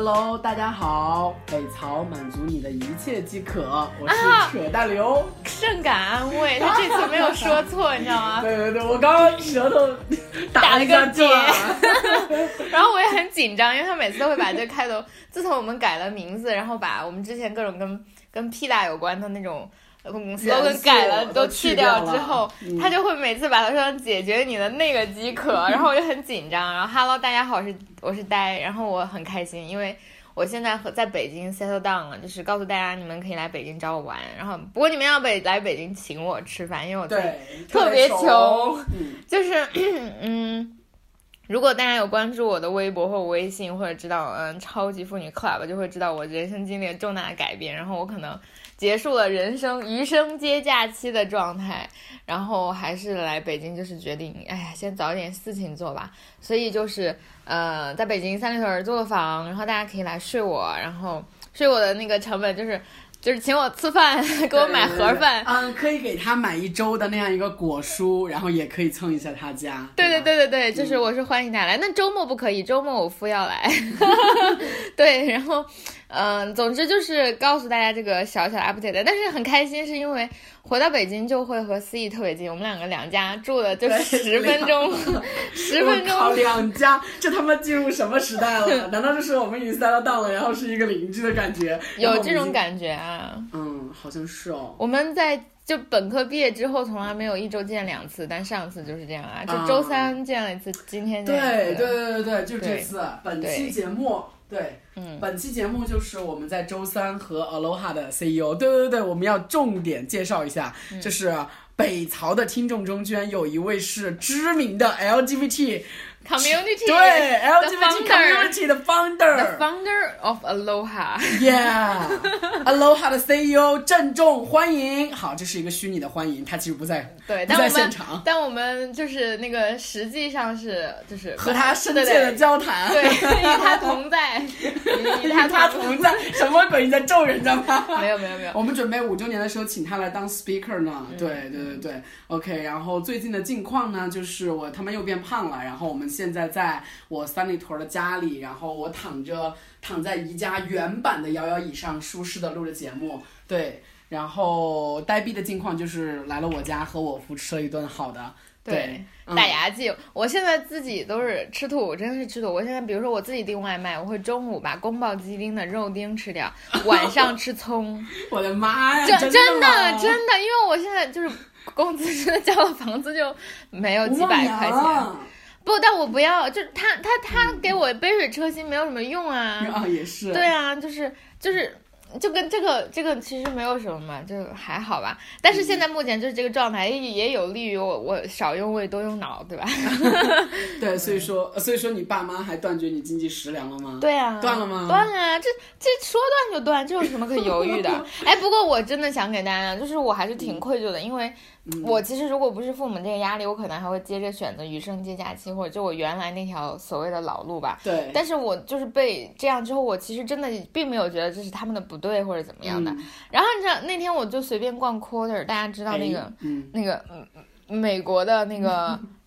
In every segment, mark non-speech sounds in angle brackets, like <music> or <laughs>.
Hello，大家好，北曹满足你的一切即可，我是扯大刘，甚感安慰，他这次没有说错，你知道吗？<laughs> 对对对，我刚刚舌头 <laughs> 打了个结，<laughs> 然后我也很紧张，因为他每次都会把这开头，自从我们改了名字，然后把我们之前各种跟跟屁大有关的那种。公司都改了，都去掉之后，他就会每次把他说成解决你的那个饥渴，然后我就很紧张。然后 Hello，大家好，我是我是呆，然后我很开心，因为我现在和在北京 settle down 了，就是告诉大家你们可以来北京找我玩。然后不过你们要北来北京请我吃饭，因为我特别穷，<laughs> 就是嗯，如果大家有关注我的微博或微信，或者知道嗯超级妇女 club，就会知道我人生经历了重大的改变。然后我可能。结束了人生余生皆假期的状态，然后还是来北京，就是决定，哎呀，先找点事情做吧。所以就是，呃，在北京三里屯租了房，然后大家可以来睡我，然后睡我的那个成本就是。就是请我吃饭，<laughs> 给我买盒饭。嗯，可以给他买一周的那样一个果蔬，然后也可以蹭一下他家。对对对对对，就是我是欢迎大家来。那周末不可以，周末我夫要来。<laughs> <laughs> 对，然后，嗯，总之就是告诉大家这个小小的 update，但是很开心，是因为。回到北京就会和思义特别近，我们两个两家住的就十分钟，<laughs> 十分钟。两家，这他妈进入什么时代了？难道就是我们已经塞到档了，然后是一个邻居的感觉？有这种感觉啊？嗯，好像是哦。我们在就本科毕业之后，从来没有一周见两次，但上次就是这样啊，就周三见了一次，今天见。对对对对对，就这次本期节目。对，嗯，本期节目就是我们在周三和 Aloha 的 CEO，对对对我们要重点介绍一下，就是北曹的听众中居然有一位是知名的 LGBT。Community 对 LGBT community 的 founder，the founder of Aloha，yeah，Aloha 的 CEO 郑重欢迎。好，这是一个虚拟的欢迎，他其实不在，对，不在现场。但我们就是那个实际上是就是和他深切的交谈，对，与他同在，<laughs> 与他同在。什么鬼？你在咒人家吗？没有没有没有。我们准备五周年的时候请他来当 speaker 呢。对对对对，OK。然后最近的近况呢，就是我他妈又变胖了，然后我们。现在在我三里屯的家里，然后我躺着躺在宜家原版的摇摇椅上，舒适的录着节目。对，然后呆逼的近况就是来了我家和我夫吃了一顿好的。对，打牙祭。我现在自己都是吃土，真的是吃土。我现在比如说我自己订外卖，我会中午把宫保鸡丁的肉丁吃掉，<laughs> 晚上吃葱。<laughs> 我的妈呀！真真的真的，因为我现在就是工资真的交了房子就没有几百块钱。不，但我不要，就是他他他给我杯水车薪没有什么用啊。<laughs> 啊，也是。对啊，就是就是。就跟这个这个其实没有什么嘛，就还好吧。但是现在目前就是这个状态，也也有利于我我少用胃多用脑，对吧？<laughs> 对，所以说所以说你爸妈还断绝你经济食粮了吗？对啊，断了吗？断了，这这说断就断，这有什么可犹豫的？<laughs> 哎，不过我真的想给大家，就是我还是挺愧疚的，因为我其实如果不是父母这个压力，我可能还会接着选择余生接假期，或者就我原来那条所谓的老路吧。对。但是我就是被这样之后，我其实真的并没有觉得这是他们的不。对，或者怎么样的。然后你知道那天我就随便逛 Quarter，大家知道那个那个美国的那个 <laughs>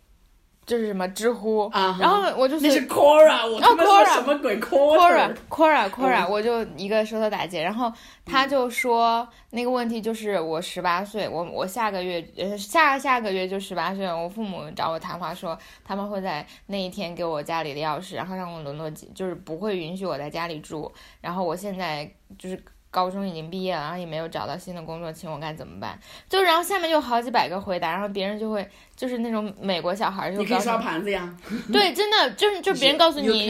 就是什么知乎啊。然后我就那是 Quora，我他妈说什么鬼 Quora？Quora，Quora，Quora，我就一个收到打击。然后他就说那个问题就是我十八岁，我我下个月呃下下个月就十八岁，我父母找我谈话说他们会在那一天给我家里的钥匙，然后让我沦落就是不会允许我在家里住。然后我现在。就是高中已经毕业了，然后也没有找到新的工作，请我该怎么办？就然后下面就好几百个回答，然后别人就会就是那种美国小孩就你可以刷盘子呀。<laughs> 对，真的就是就别人告诉你，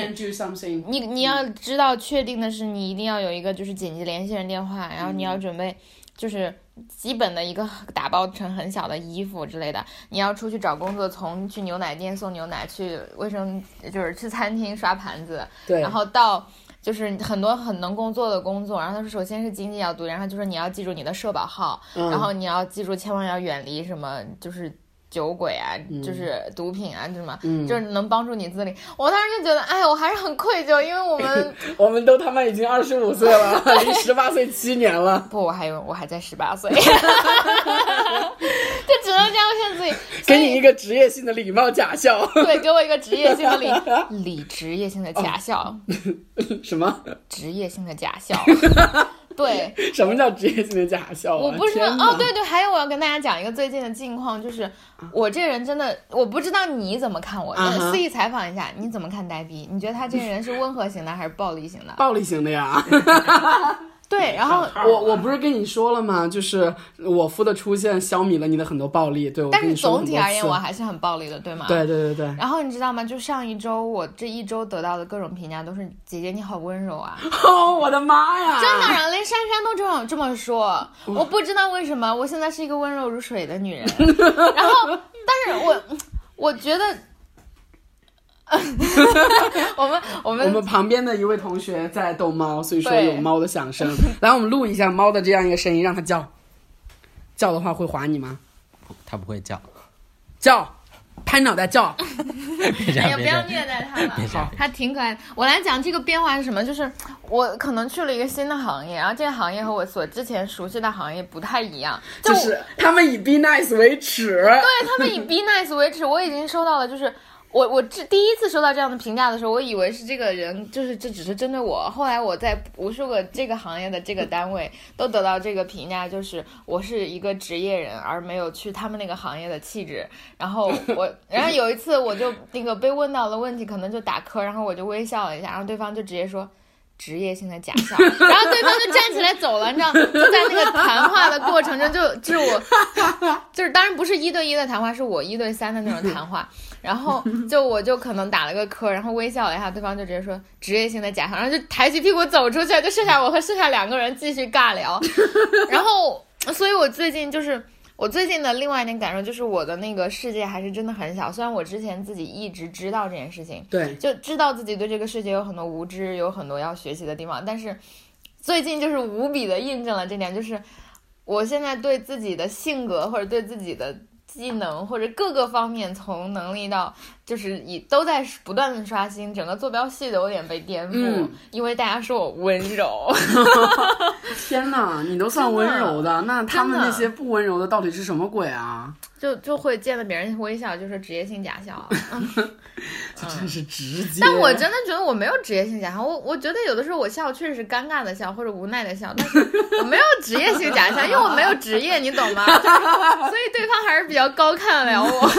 你你要知道确定的是你一定要有一个就是紧急联系人电话，然后你要准备就是基本的一个打包成很小的衣服之类的。你要出去找工作，从去牛奶店送牛奶，去卫生就是去餐厅刷盘子，对，然后到。就是很多很能工作的工作，然后他说，首先是经济要读，然后就说你要记住你的社保号，然后你要记住千万要远离什么，就是酒鬼啊，就是毒品啊，什么，就是能帮助你自理。我当时就觉得，哎，我还是很愧疚，因为我们 <laughs> 我们都他妈已经二十五岁了，离十八岁七年了。<laughs> 不，我还有，我还在十八岁，就 <laughs> 只能这样。现自己，给你一个职业性的礼貌假笑。对，给我一个职业性的礼 <laughs> 礼职业性的假笑。什么？职业性的假笑。<laughs> 对，什么叫职业性的假笑？我不知道哦。对对，还有我要跟大家讲一个最近的近况，就是我这人真的，我不知道你怎么看我。肆意采访一下，你怎么看呆逼？你觉得他这个人是温和型的还是暴力型的？暴力型的呀。<laughs> 对，然后我我不是跟你说了吗？就是我夫的出现消弭了你的很多暴力。对，但是总体而言我还是很暴力的，对吗？对对对对。然后你知道吗？就上一周我这一周得到的各种评价都是姐姐你好温柔啊！<laughs> 哦，我的妈呀！真的，然后连珊珊都这么这么说。<laughs> 我不知道为什么，我现在是一个温柔如水的女人。<laughs> 然后，但是我我觉得。<laughs> 我们我们我们旁边的一位同学在逗猫，所以说有猫的响声。来，我们录一下猫的这样一个声音，让它叫。叫的话会划你吗？它不会叫。叫，拍脑袋叫。哎呀，不要虐待它了。好，它挺可爱。我来讲这个变化是什么？就是我可能去了一个新的行业，然后这个行业和我所之前熟悉的行业不太一样。就是他们以 be nice 为耻。对他们以 be nice 为耻，我已经收到了，就是。我我这第一次收到这样的评价的时候，我以为是这个人就是这只是针对我。后来我在无数个这个行业的这个单位都得到这个评价，就是我是一个职业人，而没有去他们那个行业的气质。然后我，<laughs> 然后有一次我就那个被问到了问题，可能就打磕，然后我就微笑了一下，然后对方就直接说。职业性的假笑，然后对方就站起来走了，你知道，就在那个谈话的过程中，就就是我，就是当然不是一对一的谈话，是我一对三的那种谈话，然后就我就可能打了个磕，然后微笑了一下，对方就直接说职业性的假笑，然后就抬起屁股走出去，就剩下我和剩下两个人继续尬聊，然后，所以我最近就是。我最近的另外一点感受就是，我的那个世界还是真的很小。虽然我之前自己一直知道这件事情，对，就知道自己对这个世界有很多无知，有很多要学习的地方。但是最近就是无比的印证了这点，就是我现在对自己的性格或者对自己的。技能或者各个方面，从能力到就是以都在不断的刷新，整个坐标系都有点被颠覆，因为大家说我温柔。<laughs> <laughs> 天哪，你都算温柔的，那他们那些不温柔的到底是什么鬼啊？就就会见了别人微笑，就是职业性假笑。<laughs> 这真是直接。但我真的觉得我没有职业性假笑，我我觉得有的时候我笑确实是尴尬的笑或者无奈的笑，但是我没有职业性假笑，因为我没有职业，你懂吗？所以对方还是比较高看了我。<laughs>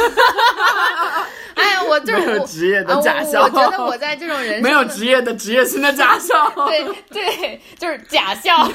哎呀，我就是没有职业的假笑。我觉得我在这种人 <laughs> 没有职业的职业性的假笑。对对，就是假笑。<laughs>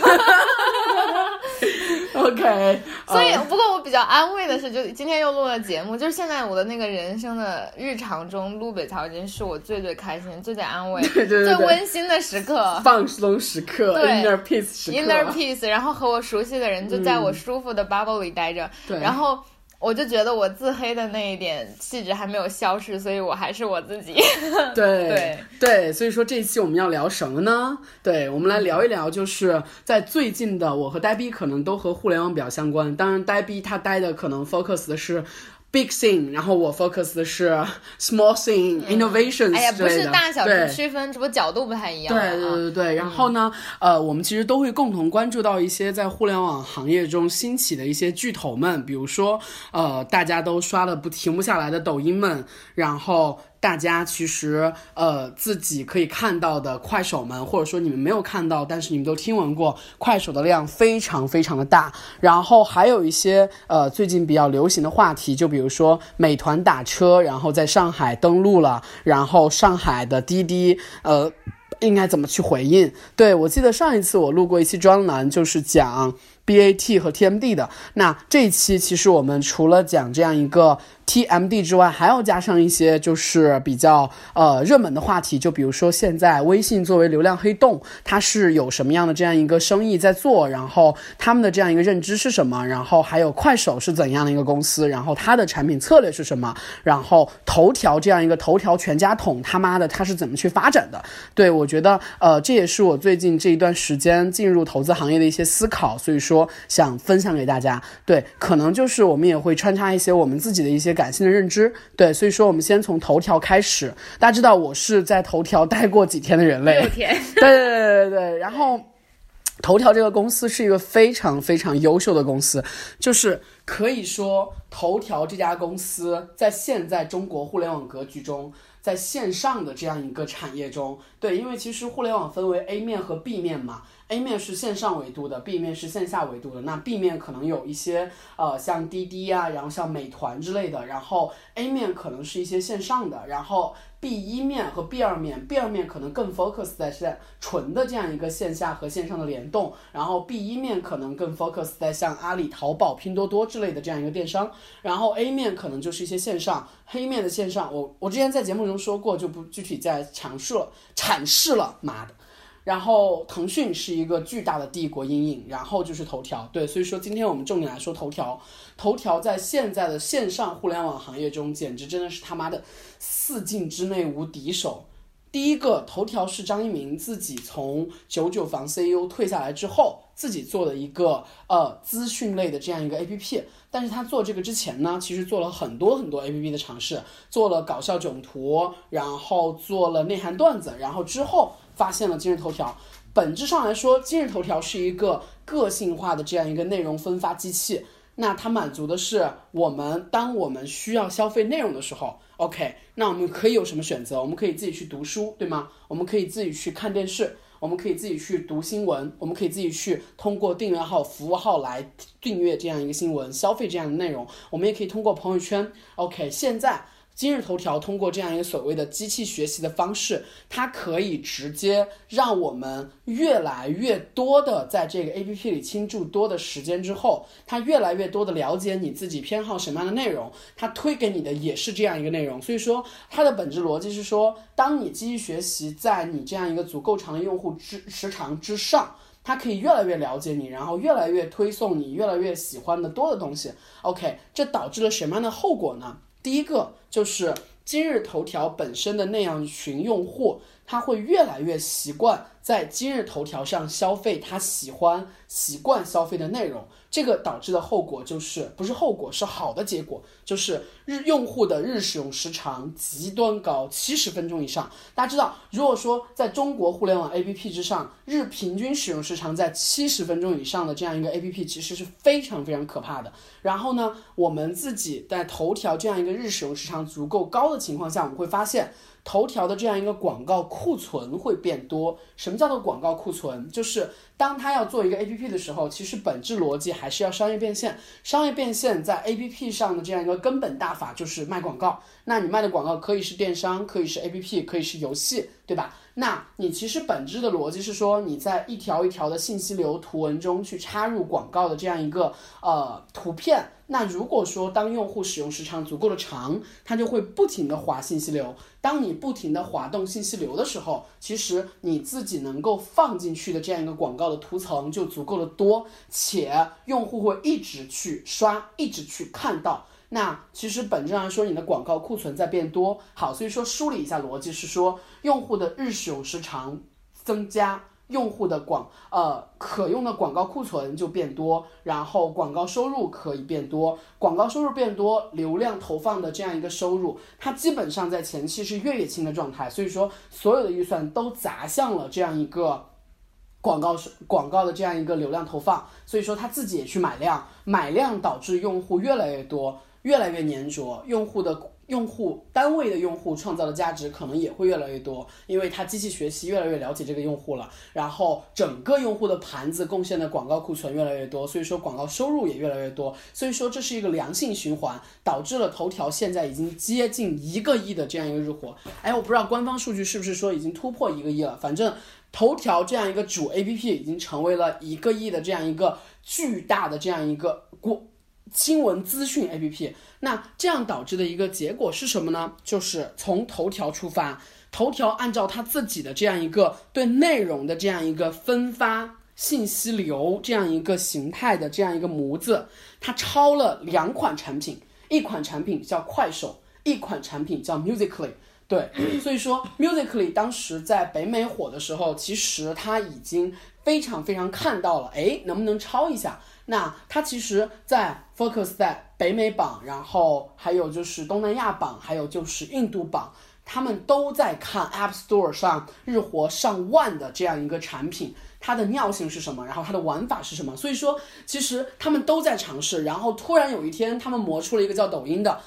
OK。<laughs> 所以，不过我比较安慰的是，就今天又录了节目，就是现在我的那个人生的日常中，录北曹已经是我最最开心、最最安慰、<laughs> 最温馨的时刻，放松时刻，inner peace 时刻，inner peace。然后和我熟悉的人就在我舒服的 bubble 里待着，然后。我就觉得我自黑的那一点气质还没有消失，所以我还是我自己。<laughs> 对对对，所以说这一期我们要聊什么呢？对，我们来聊一聊，就是在最近的我和呆逼可能都和互联网比较相关，当然呆逼他呆的可能 focus 的是。Big thing，然后我 focus 的是 small thing innovations 哎呀，不是大小是区分，只不过角度不太一样。对对对对，然后呢，呃，我们其实都会共同关注到一些在互联网行业中兴起的一些巨头们，比如说，呃，大家都刷的不停不下来的抖音们，然后。大家其实呃自己可以看到的快手们，或者说你们没有看到，但是你们都听闻过，快手的量非常非常的大。然后还有一些呃最近比较流行的话题，就比如说美团打车，然后在上海登陆了，然后上海的滴滴呃应该怎么去回应？对我记得上一次我录过一期专栏，就是讲 BAT 和 TMD 的。那这一期其实我们除了讲这样一个。TMD 之外，还要加上一些就是比较呃热门的话题，就比如说现在微信作为流量黑洞，它是有什么样的这样一个生意在做，然后他们的这样一个认知是什么，然后还有快手是怎样的一个公司，然后它的产品策略是什么，然后头条这样一个头条全家桶，他妈的它是怎么去发展的？对我觉得呃这也是我最近这一段时间进入投资行业的一些思考，所以说想分享给大家。对，可能就是我们也会穿插一些我们自己的一些。感性的认知，对，所以说我们先从头条开始。大家知道我是在头条待过几天的人类，六天，对对对对对。然后头条这个公司是一个非常非常优秀的公司，就是可以说头条这家公司在现在中国互联网格局中，在线上的这样一个产业中，对，因为其实互联网分为 A 面和 B 面嘛。A 面是线上维度的，B 面是线下维度的。那 B 面可能有一些呃，像滴滴啊，然后像美团之类的。然后 A 面可能是一些线上的。然后 B 一面和 B 二面，B 二面可能更 focus 在在纯的这样一个线下和线上的联动。然后 B 一面可能更 focus 在像阿里、淘宝、拼多多之类的这样一个电商。然后 A 面可能就是一些线上，黑面的线上，我我之前在节目中说过，就不具体再阐述了，阐释了，妈的。然后腾讯是一个巨大的帝国阴影，然后就是头条，对，所以说今天我们重点来说头条。头条在现在的线上互联网行业中，简直真的是他妈的四境之内无敌手。第一个，头条是张一鸣自己从九九房 CEO 退下来之后，自己做的一个呃资讯类的这样一个 APP。但是他做这个之前呢，其实做了很多很多 APP 的尝试，做了搞笑囧图，然后做了内涵段子，然后之后。发现了今日头条，本质上来说，今日头条是一个个性化的这样一个内容分发机器。那它满足的是我们，当我们需要消费内容的时候，OK，那我们可以有什么选择？我们可以自己去读书，对吗？我们可以自己去看电视，我们可以自己去读新闻，我们可以自己去通过订阅号、服务号来订阅这样一个新闻，消费这样的内容。我们也可以通过朋友圈，OK，现在。今日头条通过这样一个所谓的机器学习的方式，它可以直接让我们越来越多的在这个 A P P 里倾注多的时间之后，它越来越多的了解你自己偏好什么样的内容，它推给你的也是这样一个内容。所以说，它的本质逻辑是说，当你机器学习在你这样一个足够长的用户之时长之上，它可以越来越了解你，然后越来越推送你越来越喜欢的多的东西。OK，这导致了什么样的后果呢？第一个就是今日头条本身的那样群用户，他会越来越习惯在今日头条上消费他喜欢、习惯消费的内容。这个导致的后果就是不是后果，是好的结果，就是日用户的日使用时长极端高，七十分钟以上。大家知道，如果说在中国互联网 APP 之上，日平均使用时长在七十分钟以上的这样一个 APP，其实是非常非常可怕的。然后呢，我们自己在头条这样一个日使用时长足够高的情况下，我们会发现。头条的这样一个广告库存会变多。什么叫做广告库存？就是当他要做一个 APP 的时候，其实本质逻辑还是要商业变现。商业变现在 APP 上的这样一个根本大法就是卖广告。那你卖的广告可以是电商，可以是 APP，可以是游戏，对吧？那你其实本质的逻辑是说，你在一条一条的信息流图文中去插入广告的这样一个呃图片。那如果说当用户使用时长足够的长，他就会不停的滑信息流。当你不停的滑动信息流的时候，其实你自己能够放进去的这样一个广告的图层就足够的多，且用户会一直去刷，一直去看到。那其实本质上说，你的广告库存在变多。好，所以说梳理一下逻辑是说，用户的日使用时长增加，用户的广呃可用的广告库存就变多，然后广告收入可以变多。广告收入变多，流量投放的这样一个收入，它基本上在前期是月月清的状态。所以说，所有的预算都砸向了这样一个广告是广告的这样一个流量投放。所以说，他自己也去买量，买量导致用户越来越多。越来越粘着，用户的用户单位的用户创造的价值可能也会越来越多，因为它机器学习越来越了解这个用户了，然后整个用户的盘子贡献的广告库存越来越多，所以说广告收入也越来越多，所以说这是一个良性循环，导致了头条现在已经接近一个亿的这样一个日活。哎，我不知道官方数据是不是说已经突破一个亿了，反正头条这样一个主 APP 已经成为了一个亿的这样一个巨大的这样一个过。新闻资讯 APP，那这样导致的一个结果是什么呢？就是从头条出发，头条按照它自己的这样一个对内容的这样一个分发信息流这样一个形态的这样一个模子，它抄了两款产品，一款产品叫快手，一款产品叫 Musically。对，所以说 Musically 当时在北美火的时候，其实它已经非常非常看到了，哎，能不能抄一下？那它其实，在 focus 在北美榜，然后还有就是东南亚榜，还有就是印度榜，他们都在看 App Store 上日活上万的这样一个产品，它的尿性是什么，然后它的玩法是什么。所以说，其实他们都在尝试。然后突然有一天，他们磨出了一个叫抖音的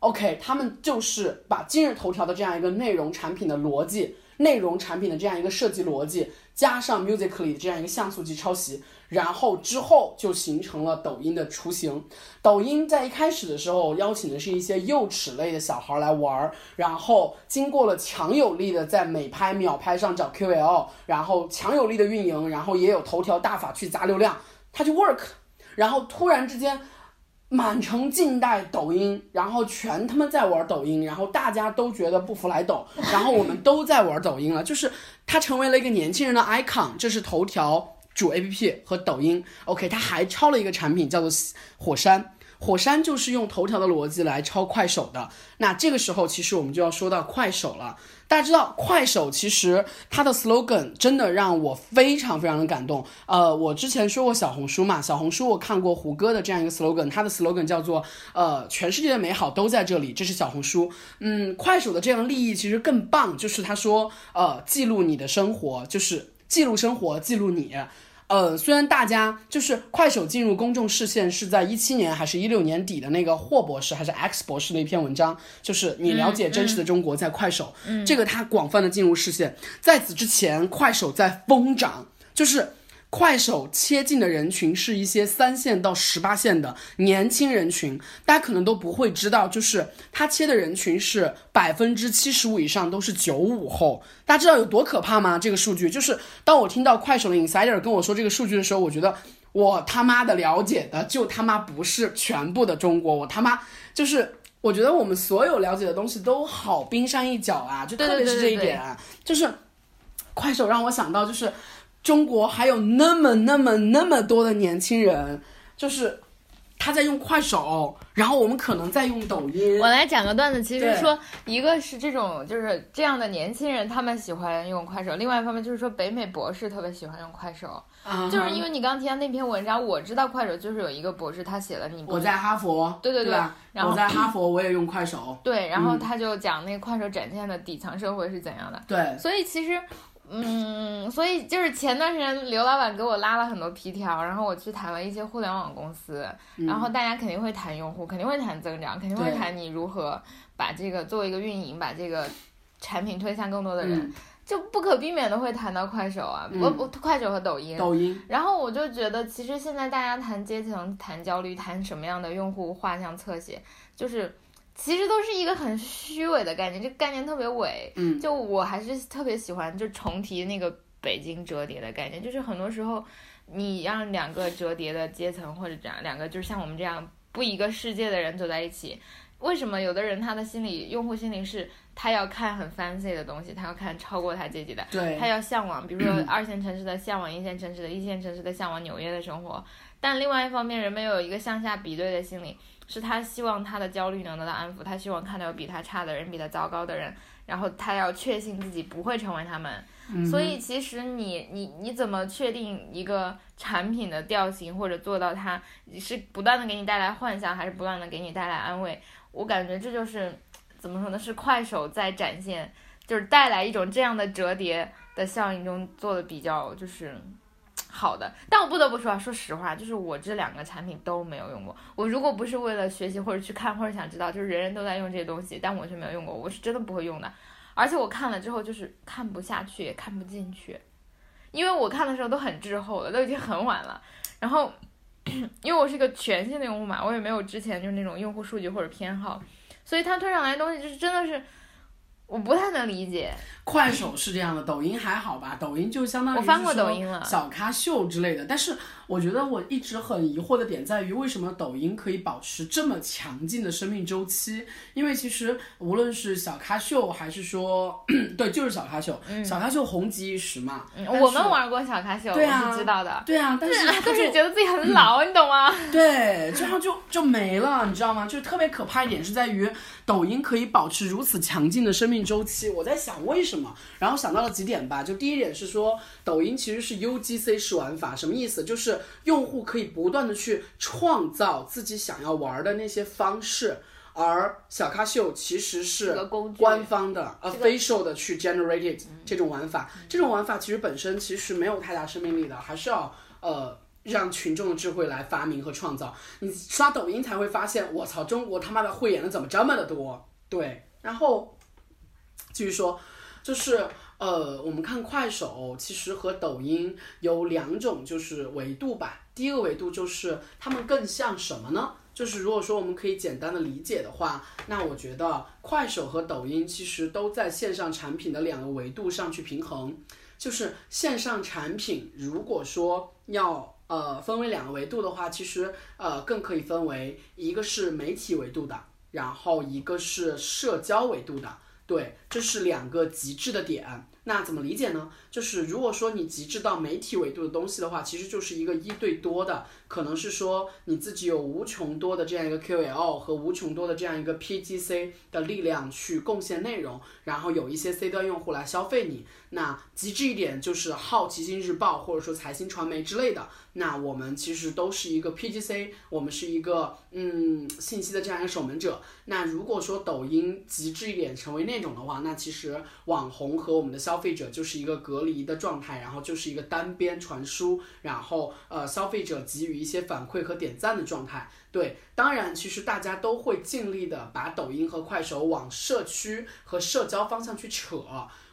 ，OK，他们就是把今日头条的这样一个内容产品的逻辑。内容产品的这样一个设计逻辑，加上 Musically 的这样一个像素级抄袭，然后之后就形成了抖音的雏形。抖音在一开始的时候邀请的是一些幼齿类的小孩来玩儿，然后经过了强有力的在美拍、秒拍上找 QL，然后强有力的运营，然后也有头条大法去砸流量，它就 work。然后突然之间。满城尽带抖音，然后全他妈在玩抖音，然后大家都觉得不服来抖，然后我们都在玩抖音了，就是它成为了一个年轻人的 icon，这是头条主 APP 和抖音。OK，它还抄了一个产品叫做火山。火山就是用头条的逻辑来抄快手的，那这个时候其实我们就要说到快手了。大家知道快手其实它的 slogan 真的让我非常非常的感动。呃，我之前说过小红书嘛，小红书我看过胡歌的这样一个 slogan，他的 slogan 叫做呃全世界的美好都在这里，这是小红书。嗯，快手的这样利益其实更棒，就是他说呃记录你的生活，就是记录生活，记录你。呃，虽然大家就是快手进入公众视线是在一七年还是一六年底的那个霍博士还是 X 博士的一篇文章，就是你了解真实的中国在快手，这个它广泛的进入视线。在此之前，快手在疯涨，就是。快手切进的人群是一些三线到十八线的年轻人群，大家可能都不会知道，就是他切的人群是百分之七十五以上都是九五后，大家知道有多可怕吗？这个数据就是当我听到快手的 insider 跟我说这个数据的时候，我觉得我他妈的了解的就他妈不是全部的中国，我他妈就是我觉得我们所有了解的东西都好冰山一角啊，就特别是这一点，就是快手让我想到就是。中国还有那么那么那么多的年轻人，就是他在用快手，然后我们可能在用抖音。我来讲个段子，其实说一个是这种就是这样的年轻人，他们喜欢用快手；，另外一方面就是说北美博士特别喜欢用快手，就是因为你刚提到那篇文章，我知道快手就是有一个博士他写了你。我在哈佛。对对对。然后我在哈佛，我也用快手。对，然后他就讲那个快手展现的底层社会是怎样的。对。所以其实。嗯，所以就是前段时间刘老板给我拉了很多皮条，然后我去谈了一些互联网公司，然后大家肯定会谈用户，肯定会谈增长，肯定会谈你如何把这个作为一个运营，把这个产品推向更多的人，就不可避免的会谈到快手啊，我我，快手和抖音。抖音。然后我就觉得，其实现在大家谈阶层、谈焦虑、谈什么样的用户画像侧写，就是。其实都是一个很虚伪的概念，这个概念特别伪。嗯，就我还是特别喜欢，就重提那个北京折叠的概念，就是很多时候你让两个折叠的阶层或者这样两个就是像我们这样不一个世界的人走在一起，为什么有的人他的心理用户心理是他要看很 fancy 的东西，他要看超过他阶级的，对，他要向往，比如说 <clears throat> 二线城市的向往一线城市的，一线城市的向往纽约的生活，但另外一方面，人们有一个向下比对的心理。是他希望他的焦虑能得到安抚，他希望看到有比他差的人，比他糟糕的人，然后他要确信自己不会成为他们。所以其实你你你怎么确定一个产品的调性，或者做到它是不断的给你带来幻想，还是不断的给你带来安慰？我感觉这就是怎么说呢？是快手在展现，就是带来一种这样的折叠的效应中做的比较就是。好的，但我不得不说，说实话，就是我这两个产品都没有用过。我如果不是为了学习或者去看或者想知道，就是人人都在用这些东西，但我却没有用过，我是真的不会用的。而且我看了之后就是看不下去，也看不进去，因为我看的时候都很滞后了，都已经很晚了。然后，<clears throat> 因为我是一个全新的用户嘛，我也没有之前就是那种用户数据或者偏好，所以它推上来的东西就是真的是。我不太能理解，快手是这样的，抖音还好吧？抖音就相当于我翻过抖音了，小咖秀之类的，但是。我觉得我一直很疑惑的点在于，为什么抖音可以保持这么强劲的生命周期？因为其实无论是小咖秀，还是说，<clears throat> 对，就是小咖秀，小咖秀红极一时嘛。我们玩过小咖秀，我是知道的。对啊，但是但是觉得自己很老，<clears throat> 你懂吗？对，这样就就没了，你知道吗？就特别可怕一点是在于，抖音可以保持如此强劲的生命周期。我在想为什么，然后想到了几点吧。就第一点是说，抖音其实是 UGC 式玩法，什么意思？就是。用户可以不断的去创造自己想要玩的那些方式。而小咖秀其实是官方的 official 的去 generated 这种玩法，这种玩法其实本身其实没有太大生命力的，还是要呃让群众的智慧来发明和创造。你刷抖音才会发现，我操，中国他妈的会员的怎么这么的多？对，然后继续说，就是呃，我们看快手其实和抖音有两种就是维度吧。第一个维度就是他们更像什么呢？就是如果说我们可以简单的理解的话，那我觉得快手和抖音其实都在线上产品的两个维度上去平衡。就是线上产品，如果说要呃分为两个维度的话，其实呃更可以分为一个是媒体维度的，然后一个是社交维度的。对，这是两个极致的点。那怎么理解呢？就是如果说你极致到媒体维度的东西的话，其实就是一个一对多的，可能是说你自己有无穷多的这样一个 QL 和无穷多的这样一个 PGC 的力量去贡献内容，然后有一些 C 端用户来消费你。那极致一点就是好奇心日报或者说财新传媒之类的。那我们其实都是一个 PGC，我们是一个嗯信息的这样一个守门者。那如果说抖音极致一点成为那种的话，那其实网红和我们的消费者就是一个隔离的状态，然后就是一个单边传输，然后呃消费者给予一些反馈和点赞的状态。对，当然其实大家都会尽力的把抖音和快手往社区和社交方向去扯，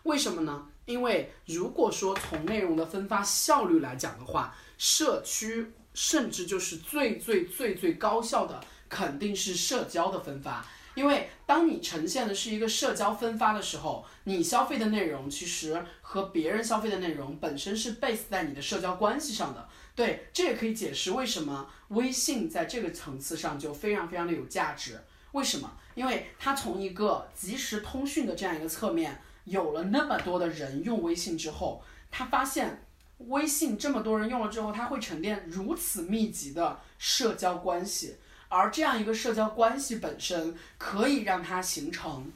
为什么呢？因为如果说从内容的分发效率来讲的话，社区甚至就是最最最最高效的，肯定是社交的分发。因为当你呈现的是一个社交分发的时候，你消费的内容其实和别人消费的内容本身是 base 在你的社交关系上的。对，这也可以解释为什么微信在这个层次上就非常非常的有价值。为什么？因为它从一个即时通讯的这样一个侧面，有了那么多的人用微信之后，他发现。微信这么多人用了之后，它会沉淀如此密集的社交关系，而这样一个社交关系本身可以让它形成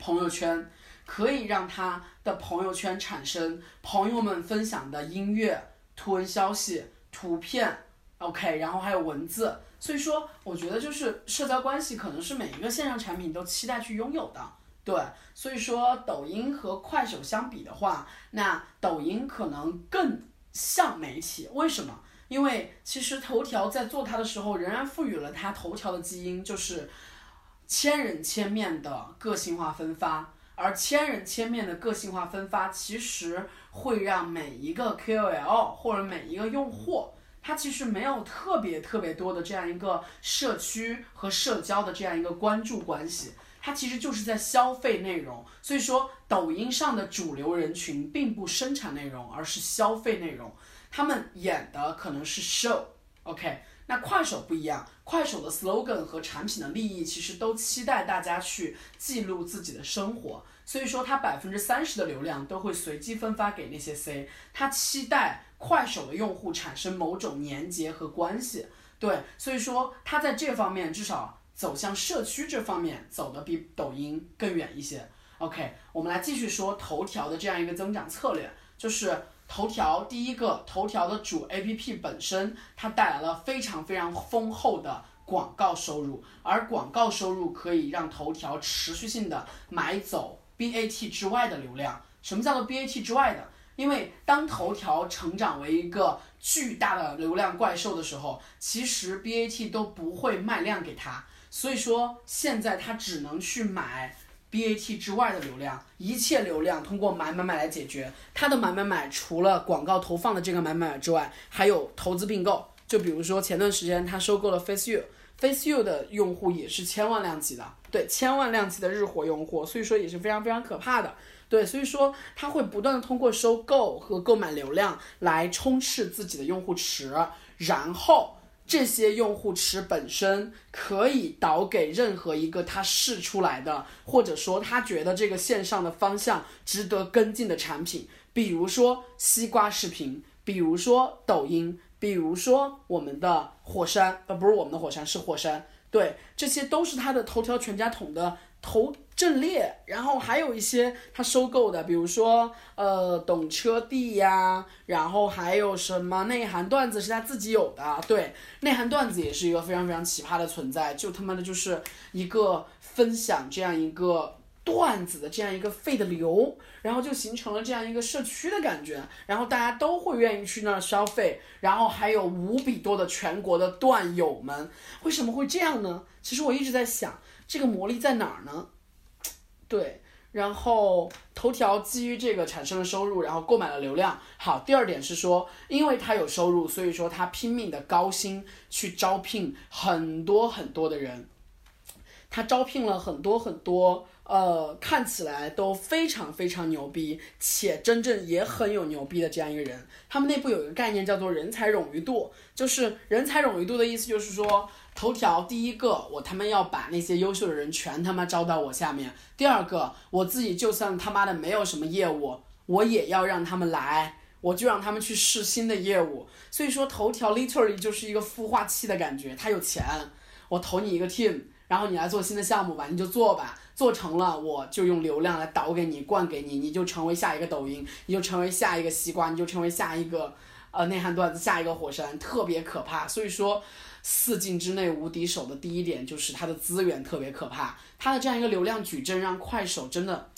朋友圈，可以让他的朋友圈产生朋友们分享的音乐、图文消息、图片，OK，然后还有文字。所以说，我觉得就是社交关系可能是每一个线上产品都期待去拥有的。对，所以说抖音和快手相比的话，那抖音可能更像媒体。为什么？因为其实头条在做它的时候，仍然赋予了它头条的基因，就是千人千面的个性化分发。而千人千面的个性化分发，其实会让每一个 KOL 或者每一个用户，他其实没有特别特别多的这样一个社区和社交的这样一个关注关系。它其实就是在消费内容，所以说抖音上的主流人群并不生产内容，而是消费内容。他们演的可能是 show，OK。那快手不一样，快手的 slogan 和产品的利益其实都期待大家去记录自己的生活，所以说它百分之三十的流量都会随机分发给那些 C，它期待快手的用户产生某种粘结和关系。对，所以说它在这方面至少。走向社区这方面走的比抖音更远一些。OK，我们来继续说头条的这样一个增长策略，就是头条第一个，头条的主 APP 本身它带来了非常非常丰厚的广告收入，而广告收入可以让头条持续性的买走 BAT 之外的流量。什么叫做 BAT 之外的？因为当头条成长为一个巨大的流量怪兽的时候，其实 BAT 都不会卖量给他。所以说，现在他只能去买 BAT 之外的流量，一切流量通过买买买来解决。他的买买买除了广告投放的这个买买买之外，还有投资并购。就比如说前段时间他收购了 FaceU，FaceU 的用户也是千万量级的，对，千万量级的日活用户，所以说也是非常非常可怕的。对，所以说他会不断的通过收购和购买流量来充斥自己的用户池，然后。这些用户池本身可以导给任何一个他试出来的，或者说他觉得这个线上的方向值得跟进的产品，比如说西瓜视频，比如说抖音，比如说我们的火山，呃，不是我们的火山，是火山。对，这些都是他的头条全家桶的头阵列，然后还有一些他收购的，比如说呃懂车帝呀，然后还有什么内涵段子是他自己有的，对，内涵段子也是一个非常非常奇葩的存在，就他妈的就是一个分享这样一个。段子的这样一个费的流，然后就形成了这样一个社区的感觉，然后大家都会愿意去那儿消费，然后还有无比多的全国的段友们，为什么会这样呢？其实我一直在想，这个魔力在哪儿呢？对，然后头条基于这个产生了收入，然后购买了流量。好，第二点是说，因为他有收入，所以说他拼命的高薪去招聘很多很多的人，他招聘了很多很多。呃，看起来都非常非常牛逼，且真正也很有牛逼的这样一个人。他们内部有一个概念叫做人才冗余度，就是人才冗余度的意思就是说，头条第一个，我他妈要把那些优秀的人全他妈招到我下面；第二个，我自己就算他妈的没有什么业务，我也要让他们来，我就让他们去试新的业务。所以说，头条 literally 就是一个孵化器的感觉，他有钱，我投你一个 team，然后你来做新的项目吧，你就做吧。做成了，我就用流量来导给你，灌给你，你就成为下一个抖音，你就成为下一个西瓜，你就成为下一个，呃，内涵段子，下一个火山，特别可怕。所以说，四境之内无敌手的第一点就是它的资源特别可怕，它的这样一个流量矩阵让快手真的。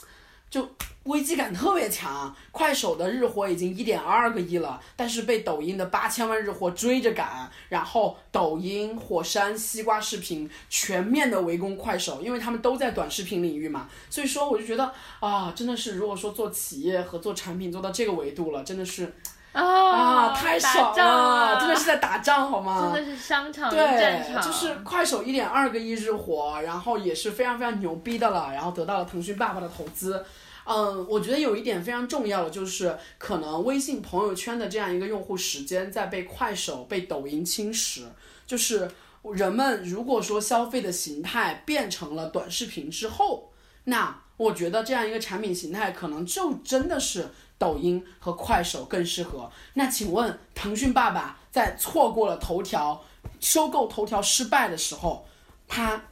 就危机感特别强，快手的日活已经一点二个亿了，但是被抖音的八千万日活追着赶，然后抖音、火山、西瓜视频全面的围攻快手，因为他们都在短视频领域嘛，所以说我就觉得啊，真的是如果说做企业和做产品做到这个维度了，真的是啊，太爽了，真的是在打仗好吗？真的是商场对，就是快手一点二个亿日活，然后也是非常非常牛逼的了，然后得到了腾讯爸爸的投资。嗯，我觉得有一点非常重要的就是，可能微信朋友圈的这样一个用户时间在被快手、被抖音侵蚀。就是人们如果说消费的形态变成了短视频之后，那我觉得这样一个产品形态可能就真的是抖音和快手更适合。那请问，腾讯爸爸在错过了头条收购头条失败的时候，他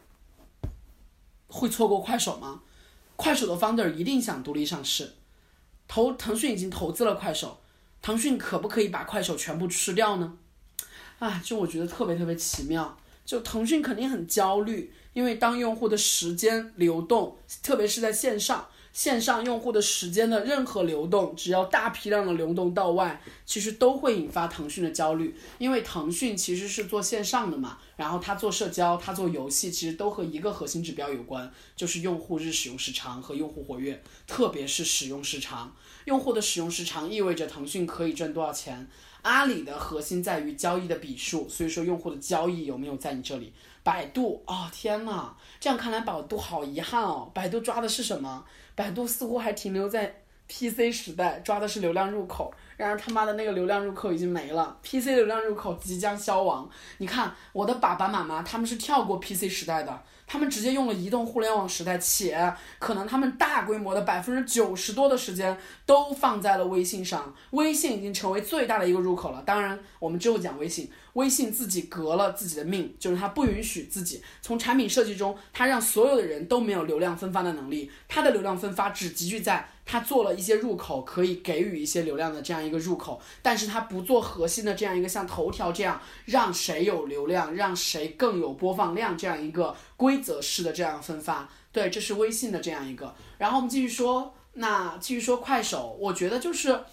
会错过快手吗？快手的 founder 一定想独立上市，投腾讯已经投资了快手，腾讯可不可以把快手全部吃掉呢？啊，就我觉得特别特别奇妙，就腾讯肯定很焦虑，因为当用户的时间流动，特别是在线上。线上用户的时间的任何流动，只要大批量的流动到外，其实都会引发腾讯的焦虑，因为腾讯其实是做线上的嘛，然后它做社交，它做游戏，其实都和一个核心指标有关，就是用户日使用时长和用户活跃，特别是使用时长，用户的使用时长意味着腾讯可以挣多少钱。阿里的核心在于交易的笔数，所以说用户的交易有没有在你这里？百度，哦天呐，这样看来百度好遗憾哦，百度抓的是什么？百度似乎还停留在 PC 时代，抓的是流量入口。然而他妈的那个流量入口已经没了，PC 流量入口即将消亡。你看我的爸爸妈妈，他们是跳过 PC 时代的。他们直接用了移动互联网时代，且可能他们大规模的百分之九十多的时间都放在了微信上。微信已经成为最大的一个入口了。当然，我们只有讲微信，微信自己革了自己的命，就是它不允许自己从产品设计中，它让所有的人都没有流量分发的能力。它的流量分发只集聚在。他做了一些入口，可以给予一些流量的这样一个入口，但是他不做核心的这样一个像头条这样让谁有流量，让谁更有播放量这样一个规则式的这样分发。对，这是微信的这样一个。然后我们继续说，那继续说快手，我觉得就是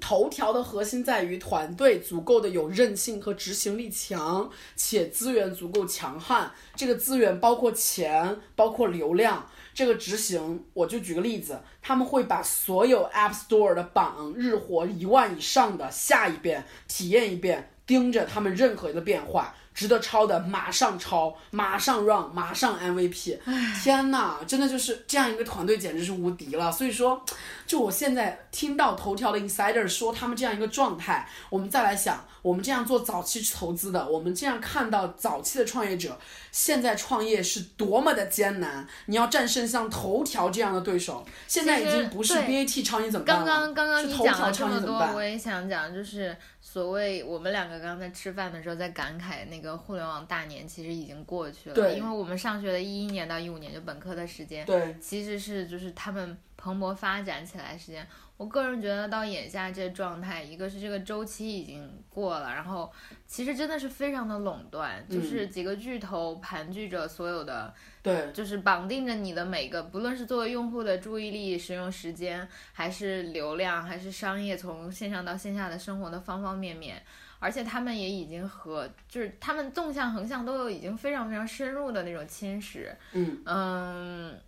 头条的核心在于团队足够的有韧性和执行力强，且资源足够强悍。这个资源包括钱，包括流量。这个执行，我就举个例子，他们会把所有 App Store 的榜日活一万以上的下一遍，体验一遍，盯着他们任何一个变化。值得抄的马上抄，马上 run，马上 MVP。天呐，真的就是这样一个团队，简直是无敌了。所以说，就我现在听到头条的 insider 说他们这样一个状态，我们再来想，我们这样做早期投资的，我们这样看到早期的创业者，现在创业是多么的艰难。你要战胜像头条这样的对手，现在已经不是 BAT 超你怎么办刚刚刚刚你讲了这么多，我也想讲，就是。所谓我们两个刚刚在吃饭的时候在感慨那个个互联网大年其实已经过去了，对因为我们上学的一一年到一五年就本科的时间，对，其实是就是他们蓬勃发展起来时间。我个人觉得到眼下这状态，一个是这个周期已经过了，然后其实真的是非常的垄断，就是几个巨头盘踞着所有的，对，就是绑定着你的每个，不论是作为用户的注意力、使用时间，还是流量，还是商业从线上到线下的生活的方方面面。而且他们也已经和，就是他们纵向横向都有已经非常非常深入的那种侵蚀，嗯嗯，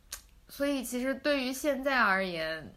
所以其实对于现在而言，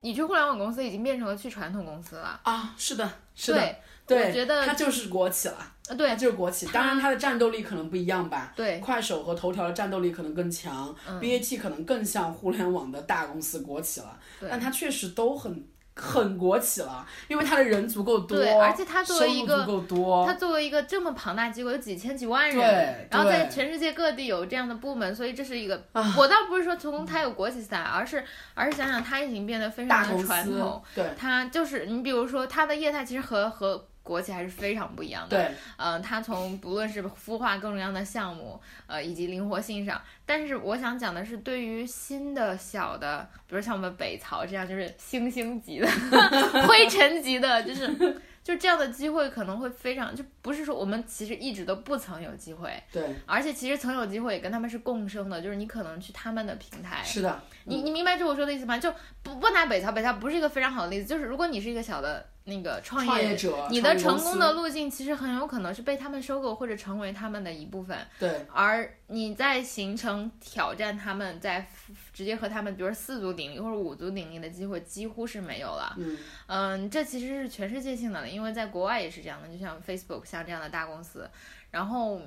你去互联网公司已经变成了去传统公司了。啊，是的，是的，对，对，我觉得它就是国企了，呃它对就是国企。当然，它的战斗力可能不一样吧。对快手和头条的战斗力可能更强、b 嗯 a t 可能更像互联网的大公司国企了，对但它确实都很很国企了，因为它的人足够多，对而且它作为一个够多，它作为一个这么庞大机构，有几千几万人，对然后在全世界各地有这样的部门，所以这是一个，啊。我倒不是说从它有国企 style，而是而是想想它已经变得非常的传统，对。它就是你比如说它的业态其实和和国企还是非常不一样的，对。嗯，它从不论是孵化各种各样的项目，呃，以及灵活性上，但是我想讲的是，对于新的小的，比如像我们北曹这样，就是星星级的、<laughs> 灰尘级的，就是就这样的机会可能会非常，就不是说我们其实一直都不曾有机会，对，而且其实曾有机会也跟他们是共生的，就是你可能去他们的平台，是的，你你明白这我说的意思吗？就不不拿北曹，北曹不是一个非常好的例子，就是如果你是一个小的那个创创业者，你的成功的路径其实很有可能是被他们收购或者成为他们的一部分，对而你在形成挑战他们在直接和他们，比如说四足鼎立或者五足鼎立的机会几乎是没有了。嗯嗯，这其实是全世界性的，因为在国外也是这样的，就像 Facebook 像这样的大公司，然后。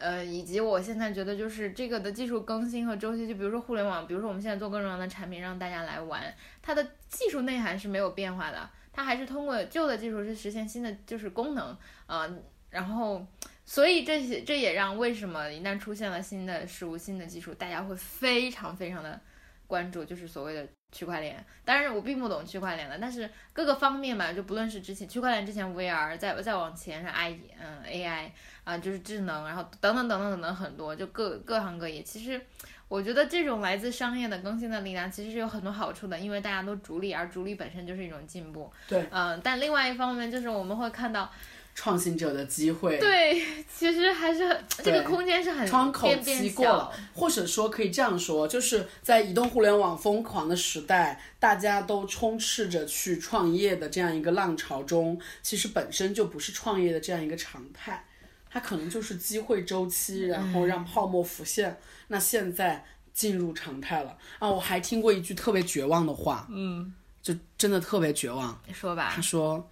呃，以及我现在觉得就是这个的技术更新和周期，就比如说互联网，比如说我们现在做各种各样的产品让大家来玩，它的技术内涵是没有变化的，它还是通过旧的技术去实现新的就是功能，呃，然后所以这些这也让为什么一旦出现了新的事物、新的技术，大家会非常非常的关注，就是所谓的区块链。当然我并不懂区块链的，但是各个方面吧，就不论是之前区块链之前 VR，再再往前是 I 嗯 AI 啊、就是智能，然后等等等等等等很多，就各各行各业。其实我觉得这种来自商业的更新的力量，其实是有很多好处的，因为大家都逐利，而逐利本身就是一种进步。对，嗯、但另外一方面就是我们会看到，创新者的机会，对，其实还是很这个空间是很窗口期过了。，或者说可以这样说，就是在移动互联网疯狂的时代，大家都充斥着去创业的这样一个浪潮中，其实本身就不是创业的这样一个常态，它可能就是机会周期，然后让泡沫浮现。那现在进入常态了啊！我还听过一句特别绝望的话，嗯，就真的特别绝望。你说吧他，说：“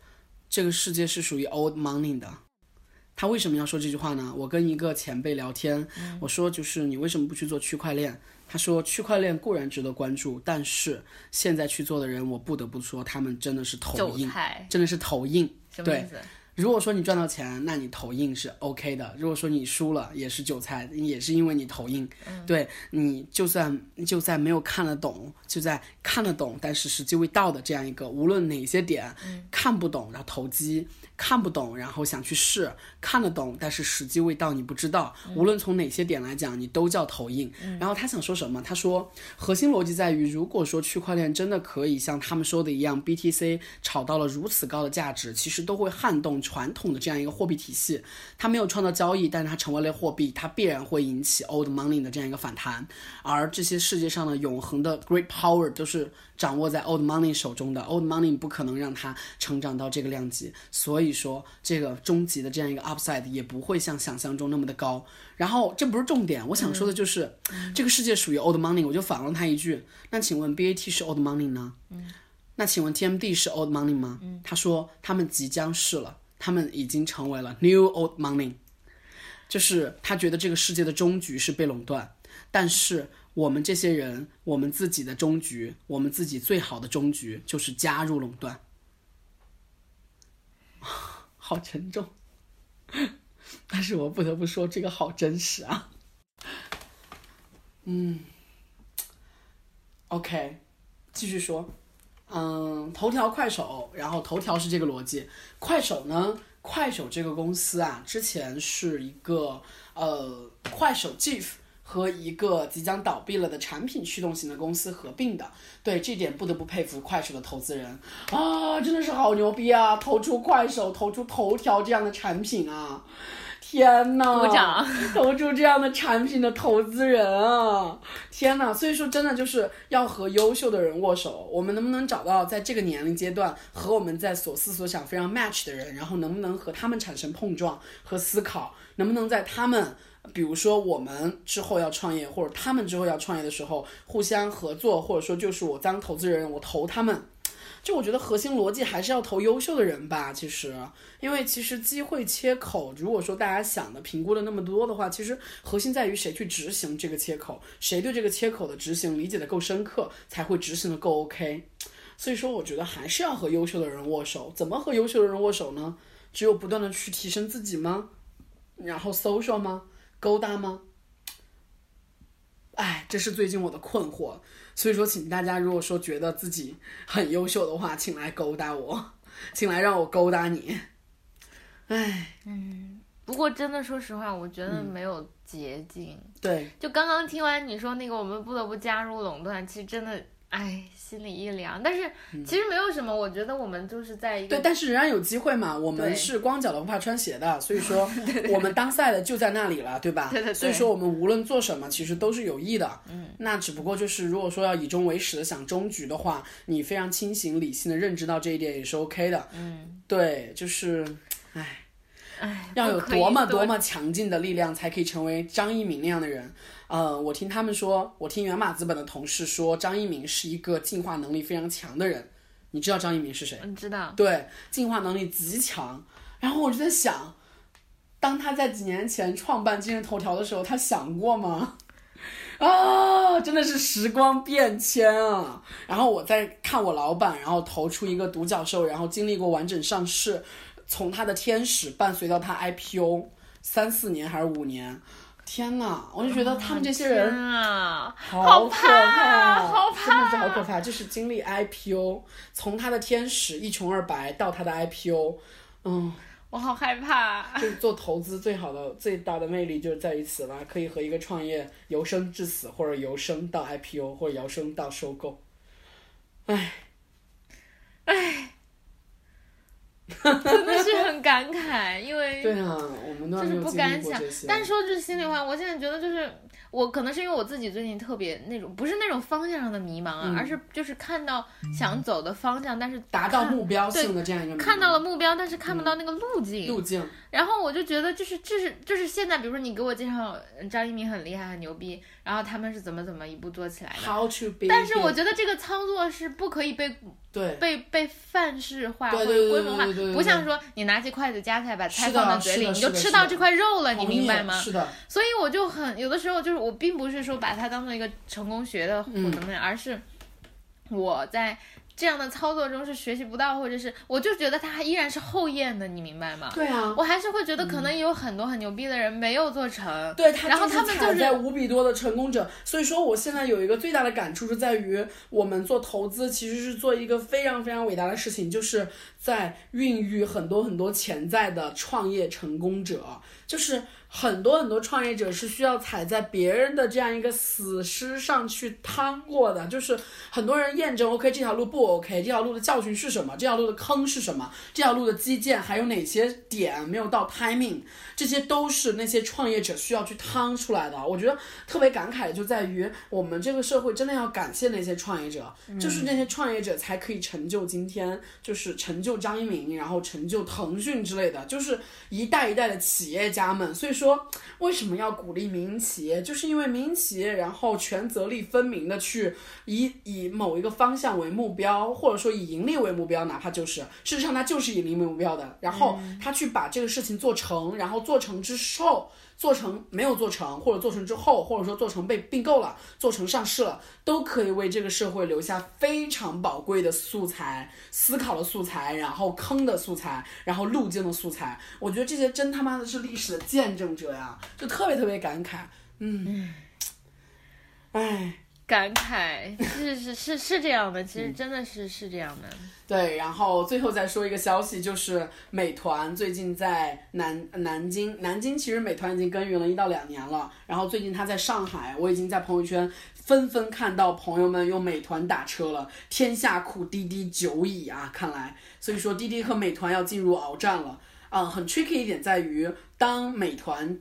这个世界是属于 old money 的。”他为什么要说这句话呢？我跟一个前辈聊天，我说就是你为什么不去做区块链？他说区块链固然值得关注，但是现在去做的人，我不得不说他们真的是头硬，真的是头硬。对什么意思？如果说你赚到钱，那你投硬是 OK 的；如果说你输了，也是韭菜，也是因为你投硬。对你就算就在没有看得懂，就在看得懂，但是时机未到的这样一个，无论哪些点、看不懂，然后投机；看不懂，然后想去试；看得懂，但是时机未到，你不知道。无论从哪些点来讲，你都叫投硬。然后他想说什么？他说核心逻辑在于，如果说区块链真的可以像他们说的一样，BTC 炒到了如此高的价值，其实都会撼动传统的这样一个货币体系。它没有创造交易，但是它成为了货币，它必然会引起 old money 的这样一个反弹。而这些世界上的永恒的 great power 都是掌握在 old money 手中的，old money 不可能让它成长到这个量级，所以说这个终极的这样一个也不会像想象中那么的高。然后这不是重点，我想说的就是、这个世界属于 old money，我就反问他一句：那请问 BAT 是 old money 呢？那请问 TMD 是 old money 吗？他说他们即将是了，他们已经成为了 new old money，就是他觉得这个世界的终局是被垄断，但是我们这些人，我们自己的终局，我们自己最好的终局就是加入垄断，<laughs> 好沉重，<laughs> 但是我不得不说这个好真实啊。嗯，OK，继续说。嗯，头条、快手，然后头条是这个逻辑，快手呢？快手这个公司啊，之前是一个呃快手 GIF 和一个即将倒闭了的产品驱动型的公司合并的。对这点不得不佩服快手的投资人啊，真的是好牛逼啊！投出快手，投出头条这样的产品啊！天呐！鼓掌！投出这样的产品的投资人啊！天呐！所以说，真的就是要和优秀的人握手。我们能不能找到在这个年龄阶段和我们在所思所想非常 match 的人？然后能不能和他们产生碰撞和思考？能不能在他们，比如说我们之后要创业，或者他们之后要创业的时候，互相合作，或者说就是我当投资人，我投他们。就我觉得核心逻辑还是要投优秀的人吧，其实，因为其实机会切口，如果说大家想的评估的那么多的话，其实核心在于谁去执行这个切口，谁对这个切口的执行理解的够深刻，才会执行的够 OK。所以说，我觉得还是要和优秀的人握手。怎么和优秀的人握手呢？只有不断的去提升自己吗？然后 social 吗？勾搭吗？哎，这是最近我的困惑。所以说，请大家如果说觉得自己很优秀的话，请来勾搭我，<laughs> 请来让我勾搭你。哎，嗯，不过真的说实话，我觉得没有捷径。对，就刚刚听完你说那个，我们不得不加入垄断，其实真的。哎，心里一凉，但是其实没有什么，我觉得我们就是在一个对，但是仍然有机会嘛。我们是光脚的不怕穿鞋的，所以说 <laughs> 我们当赛的就在那里了，对吧？对对对。所以说我们无论做什么，其实都是有益的。嗯。那只不过就是，如果说要以终为始的想终局的话，你非常清醒理性的认知到这一点也是 OK 的。嗯。对，就是，唉，唉，要有多么多么强劲的力量，才可以成为张一鸣那样的人。嗯，我听他们说，我听源码资本的同事说，张一鸣是一个进化能力非常强的人。你知道张一鸣是谁？你知道。对，进化能力极强。然后我就在想，当他在几年前创办今日头条的时候，他想过吗？啊，真的是时光变迁啊！然后我在看我老板，然后投出一个独角兽，然后经历过完整上市，从他的天使伴随到他 IPO，三四年还是五年。天呐，我就觉得他们这些人啊，好可怕，好怕，真的是好可怕。就是经历 IPO，从他的天使一穷二白到他的 IPO，嗯，我好害怕。就是做投资最好的、最大的魅力就是在于此了，可以和一个创业由生至死，或者由生到 IPO，或者由生到收购。唉，唉。真的是很感慨，因为对啊，我们就是不敢想。但说句心里话，我现在觉得就是我可能是因为我自己最近特别那种不是那种方向上的迷茫啊，而是就是看到想走的方向，但是达到目标性的这样一个看到了目标，但是看不到那个路径。路径。然后我就觉得就是就是就是现在，比如说你给我介绍张一鸣很厉害很牛逼，然后他们是怎么怎么一步做起来的。How to be。但是我觉得这个操作是不可以被。对，被被范式化或者规模化，不像说你拿起筷子夹菜，把菜放到嘴里，你就吃到这块肉了，你明白吗？是的。所以我就很有的时候就是我并不是说把它当做一个成功学的或怎么样，而是我在。这样的操作中是学习不到，或者是我就觉得他还依然是后验的，你明白吗？对啊，我还是会觉得可能有很多很牛逼的人没有做成。对，他然后他们就是在无比多的成功者。所以说，我现在有一个最大的感触是在于，我们做投资其实是做一个非常非常伟大的事情，就是在孕育很多很多潜在的创业成功者，就是。很多很多创业者是需要踩在别人的这样一个死尸上去趟过的，就是很多人验证 OK 这条路不 OK，这条路的教训是什么，这条路的坑是什么，这条路的基建还有哪些点没有到 timing，这些都是那些创业者需要去趟出来的。我觉得特别感慨的就在于我们这个社会真的要感谢那些创业者，就是那些创业者才可以成就今天，就是成就张一鸣，然后成就腾讯之类的，就是一代一代的企业家们。所以说。为什么要鼓励民营企业？就是因为民营企业，然后权责力分明的去以以某一个方向为目标，或者说以盈利为目标，哪怕就是事实上它就是以盈利为目标的，然后他去把这个事情做成，然后做成之后。做成没有做成，或者做成之后，或者说做成被并购了，做成上市了，都可以为这个社会留下非常宝贵的素材、思考的素材，然后坑的素材，然后路径的素材。我觉得这些真他妈的是历史的见证者呀，就特别特别感慨。嗯，哎，感慨，是是是是这样的，其实真的是是这样的。对，然后最后再说一个消息，就是美团最近在南南京，南京其实美团已经耕耘了一到两年了，然后最近它在上海，我已经在朋友圈纷纷看到朋友们用美团打车了，天下苦滴滴久矣啊，看来，所以说滴滴和美团要进入鏖战了，啊、很 tricky 一点在于，当美团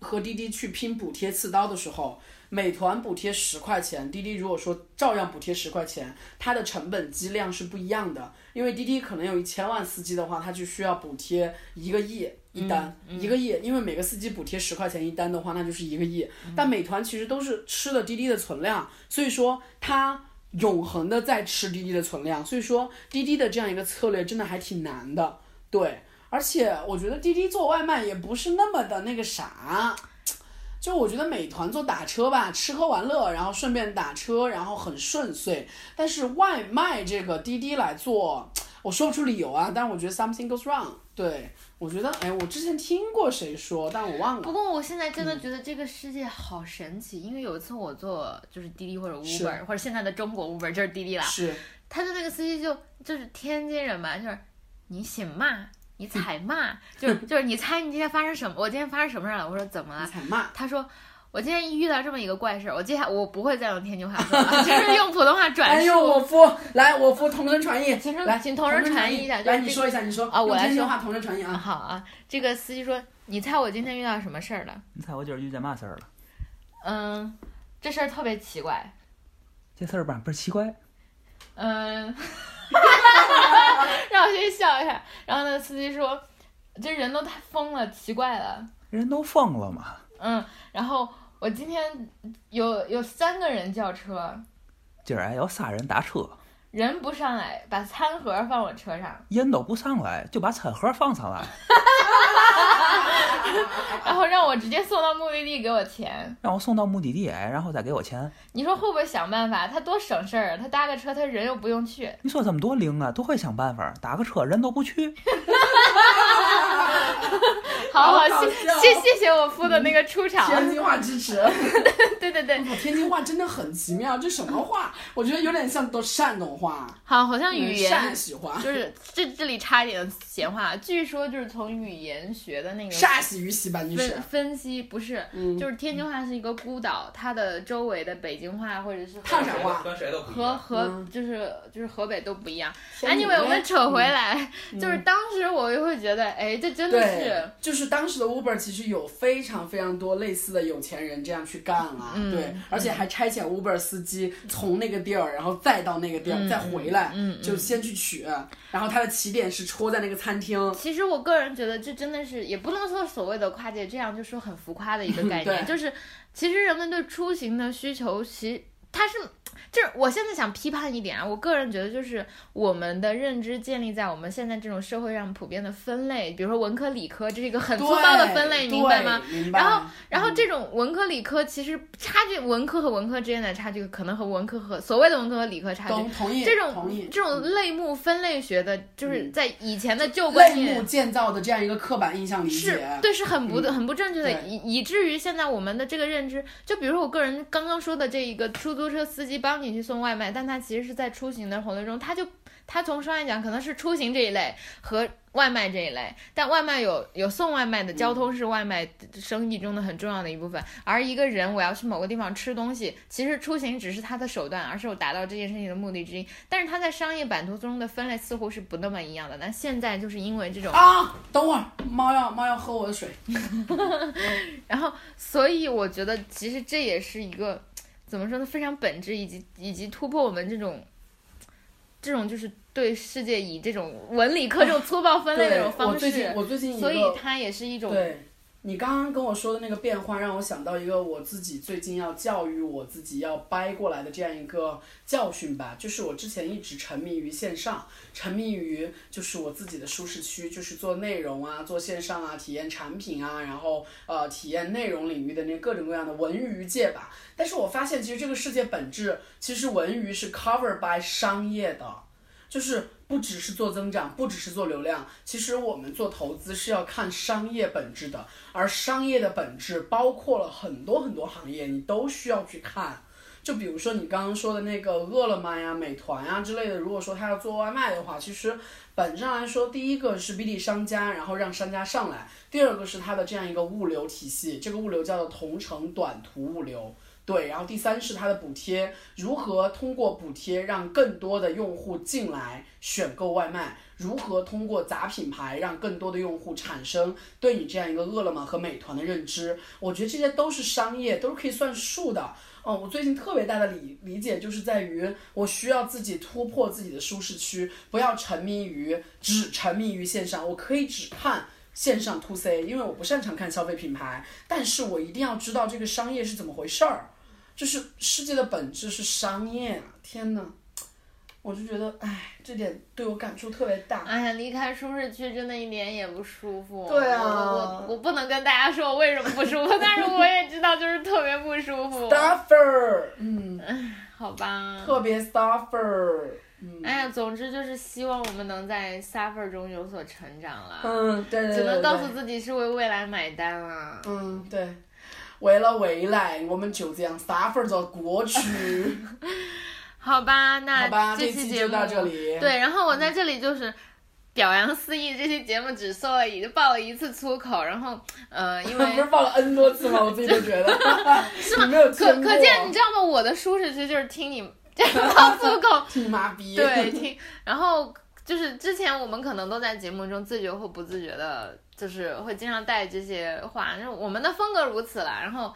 和滴滴去拼补贴刺刀的时候，美团补贴十块钱，滴滴如果说照样补贴十块钱，它的成本积量是不一样的。因为滴滴可能有一千万司机的话，它就需要补贴一个亿一单，一个亿，因为每个司机补贴十块钱一单的话，那就是一个亿。但美团其实都是吃了滴滴的存量，所以说它永恒的在吃滴滴的存量，所以说滴滴的这样一个策略真的还挺难的，对。而且我觉得滴滴做外卖也不是那么的那个啥，就我觉得美团做打车吧，吃喝玩乐，然后顺便打车，然后很顺遂。但是外卖这个滴滴来做，<tsk> 我说不出理由啊。但是我觉得 something goes wrong。对，我觉得，哎，我之前听过谁说，但我忘了。不过我现在真的觉得这个世界好神奇，因为有一次我坐就是滴滴或者 Uber 或者现在的中国 Uber 就是滴滴啦，是，他的那个司机就就是天津人嘛，就是你姓嘛，你猜嘛，就是就是你猜你今天发生什么？我今天发生什么事了？我说怎么了？你才骂。他说。我今天遇到这么一个怪事儿，我接下我不会再用天津话说了，就是用普通话转述。哎呦，我夫，来，我夫同声传译，请来，请同声传译一下就是来，你说一下，你说啊我来说话同声传译啊。好啊，这个司机说：“你猜我今天遇到什么事儿了你猜我今儿遇见嘛事儿了？？”嗯，这事儿特别奇怪。这事儿吧，不是奇怪，嗯，<laughs> 让我先笑一下。然后那个司机说：“这人都太疯了，奇怪了。人都疯了嘛。”嗯，然后我今天有有三个人叫车，今儿哎有仨人打车，人不上来，把餐盒放我车上，人都不上来，就把餐盒放上来，<laughs> 然后让我直接送到目的地给我钱。让我送到目的地，哎，然后再给我钱。你说会不会想办法？他多省事儿啊！他搭个车，他人又不用去。你说这么多灵啊，都会想办法，打个车人都不去。<laughs> 好 <laughs> 好，好谢谢谢谢我夫的那个出场。天津话支持，对 <laughs> 对对，我天津话真的很奇妙，这什么话？我觉得有点像都山东话，好，好像语言陕西话，就是 <laughs> 这这里插一点闲话，据说就是从语言学的那个陕西语系吧？你是分？分析，不是，嗯就是天津话是一个孤岛，它的周围的北京话或者是烫山话和和。就是就是河北都不一样。anyway，我们扯回来，嗯就是当时我就会觉得，哎，这真的对。是，就是当时的 Uber 其实有非常非常多类似的有钱人这样去干啊，嗯。对，而且还差遣 Uber 司机从那个地儿，然后再到那个地儿，嗯。再回来，就先去取，然后他的起点是戳在那个餐厅，其实我个人觉得，这真的是也不能说所谓的跨界，这样就说很浮夸的一个概念，<laughs> 对。就是其实人们对出行的需求，其它是。就是我现在想批判一点啊，我个人觉得就是我们的认知建立在我们现在这种社会上普遍的分类，比如说文科理科，这是一个很粗暴的分类，对明白吗？？明白。然后然后嗯这种文科理科其实差距，文科和文科之间的差距，可能和文科和所谓的文科和理科差距，同同意这同意种这种类目分类学的，就是嗯在以前的旧观类念目建造的这样一个刻板印象理是解，对，是很不很不正确的，以以至于现在我们的这个认知，就比如说我个人刚刚说的这一个出租车司机帮你去送外卖，但他其实是在出行的活动中，他就他从商业讲可能是出行这一类和外卖这一类，但外卖有有送外卖的，交通是外卖生意中的很重要的一部分，而一个人我要去某个地方吃东西，其实出行只是他的手段，而是我达到这件事情的目的之一，但是他在商业版图中的分类似乎是不那么一样的，那现在就是因为这种。啊，等会儿，猫要猫要喝我的水，<laughs> 然后，所以我觉得其实这也是一个怎么说呢，非常本质以及以及突破我们这种这种就是对世界以这种文理科这种粗暴分类的这种，方我最近式，我最近所以它也是一种对你刚刚跟我说的那个变化，让我想到一个我自己最近要教育我自己要掰过来的这样一个教训吧，就是我之前一直沉迷于线上，沉迷于就是我自己的舒适区，就是做内容啊，做线上啊，体验产品啊，然后呃体验内容领域的那各种各样的文娱界吧。但是我发现其实这个世界本质，其实文娱是 cover by 商业的。就是不只是做增长，不只是做流量，其实我们做投资是要看商业本质的，而商业的本质包括了很多很多行业，你都需要去看。就比如说你刚刚说的那个饿了么呀、美团呀之类的，如果说他要做外卖的话，其实本质上来说，第一个是 BD 商家，然后让商家上来；第二个是它的这样一个物流体系，这个物流叫做同城短途物流。对，然后第三是它的补贴，如何通过补贴让更多的用户进来选购外卖？如何通过砸品牌让更多的用户产生对你这样一个饿了么和美团的认知？我觉得这些都是商业，都是可以算数的。嗯，我最近特别大的理理解就是在于，我需要自己突破自己的舒适区，不要沉迷于只沉迷于线上。我可以只看线上 to C，因为我不擅长看消费品牌，但是我一定要知道这个商业是怎么回事儿。就是世界的本质是商业啊！天呐，我就觉得，哎，这点对我感触特别大。哎呀，离开舒适区真的一点也不舒服。对啊我我我不能跟大家说我为什么不舒服，但是我也知道就是特别不舒服。Stuffer，嗯，好吧。特别 stuffer，嗯，哎呀，总之就是希望我们能在 suffer 中有所成长了。嗯，对对对只能告诉自己是为未来买单了。嗯，对，为了未来，我们就这样 suffer 着过去。<laughs> 好吧，那好吧，这期节目期就到这里。对，然后我在这里就是表扬思义，这期节目只说了一爆了一次粗口，然后呃，因为 <laughs> 不是爆了 N 多次吗？我自己都觉得。<laughs> 是吗？可可见你知道吗？我的舒适区就是听你爆粗口，听妈逼。对，听，然后就是之前我们可能都在节目中自觉或不自觉的，就是会经常带这些话，就是我们的风格如此了，然后。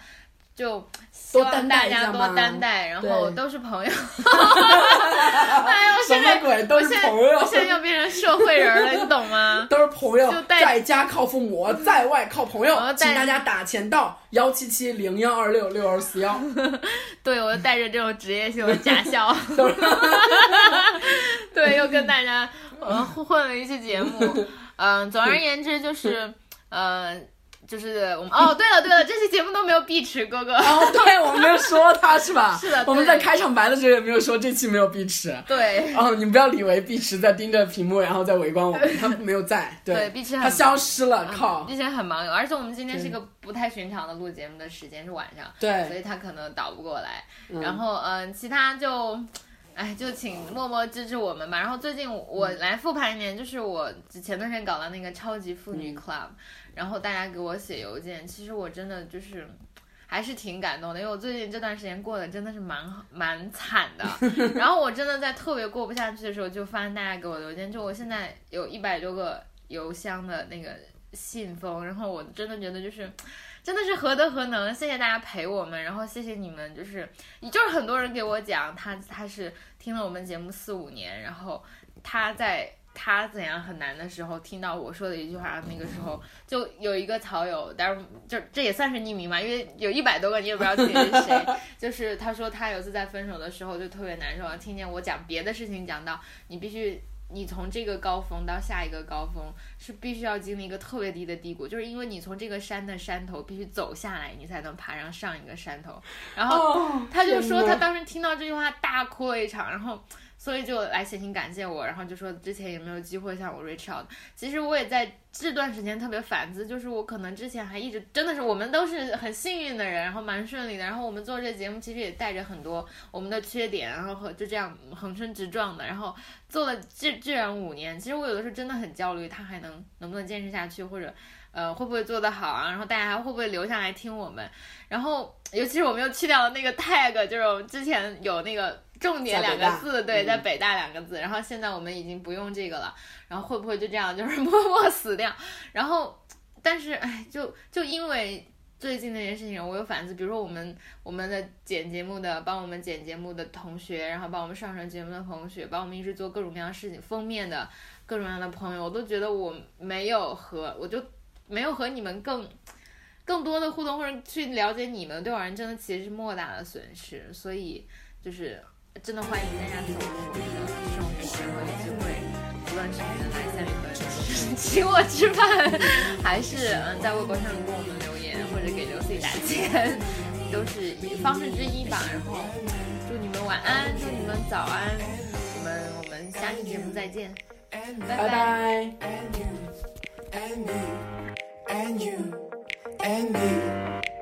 就希望大家多担待，然后都是朋友。哎呦，什现在么鬼？都是朋友我。现在要变成社会人了，你懂吗？都是朋友在家靠父母，<laughs> 在外靠朋友请大家打钱到幺七七零幺二六六二四幺。<laughs> 对，我就带着这种职业性的假笑，<laughs> 对，又跟大家呃混了一期节目。嗯、总而言之就是，呃，就是我们哦，对了对了，这期节目都没有碧池哥哥。哦，对，我们没有说他是吧？是的我们在开场白的时候也没有说这期没有碧池。对哦，你不要以为碧池在盯着屏幕，然后在围观我们，他没有在。对，碧池很他消失了，靠。碧池很忙，而且我们今天是一个不太寻常的录节目的时间是晚上，对所，以他可能倒不过来。嗯然后嗯、其他就，哎，就请默默支持我们吧。然后最近我来复盘一年，就是我前段时间搞了那个超级妇女 club，、然后大家给我写邮件，其实我真的就是。还是挺感动的，因为我最近这段时间过得真的是蛮蛮惨的，<laughs> 然后我真的在特别过不下去的时候，就翻大家给我的邮件，就我现在有一百多个邮箱的那个信封，然后我真的觉得就是，真的是何德何能，谢谢大家陪我们，然后谢谢你们，就是就是很多人给我讲，他他是听了我们节目四五年，然后他在他怎样很难的时候听到我说的一句话，那个时候就有一个草友，但是就这也算是匿名嘛，因为有一百多个，你也不知道自己是谁。<laughs> 就是他说他有次在分手的时候就特别难受，听见我讲别的事情，讲到你必须。你从这个高峰到下一个高峰，是必须要经历一个特别低的低谷，就是因为你从这个山的山头必须走下来，你才能爬上上一个山头。然后哦，他就说他当时听到这句话大哭了一场，然后所以就来写信感谢我，然后就说之前有没有机会向我 reach out。其实我也在这段时间特别反思，就是我可能之前还一直真的是我们都是很幸运的人，然后蛮顺利的，然后我们做这节目其实也带着很多我们的缺点，然后和就这样横冲直撞的，然后做了这居然五年，其实我有的时候真的很焦虑，他还能能不能坚持下去，或者。呃，会不会做得好啊？然后大家还会不会留下来听我们？然后，尤其是我们又去掉了那个 tag，就是我们之前有那个重点两个字，对，嗯在北大两个字。然后现在我们已经不用这个了。然后会不会就这样就是默默死掉？<laughs> 然后，但是哎，就就因为最近那件事情，我有反思，比如说我们我们的剪节目的，帮我们剪节目的同学，然后帮我们上传节目的同学，帮我们一直做各种各样的事情，封面的各种各样的朋友，我都觉得我没有和我就没有和你们更。更多的互动或者去了解你们，对我而言真的其实是莫大的损失，所以就是真的欢迎大家走入我们的生活，然后有机会，无论是你们来三里屯请我吃饭，还是嗯在微博上给我们留言或者给刘 C 打钱，都是方式之一吧。然后祝你们晚安，祝你们早安，我们我们下期节目再见，拜拜拜。And you, and you, and me.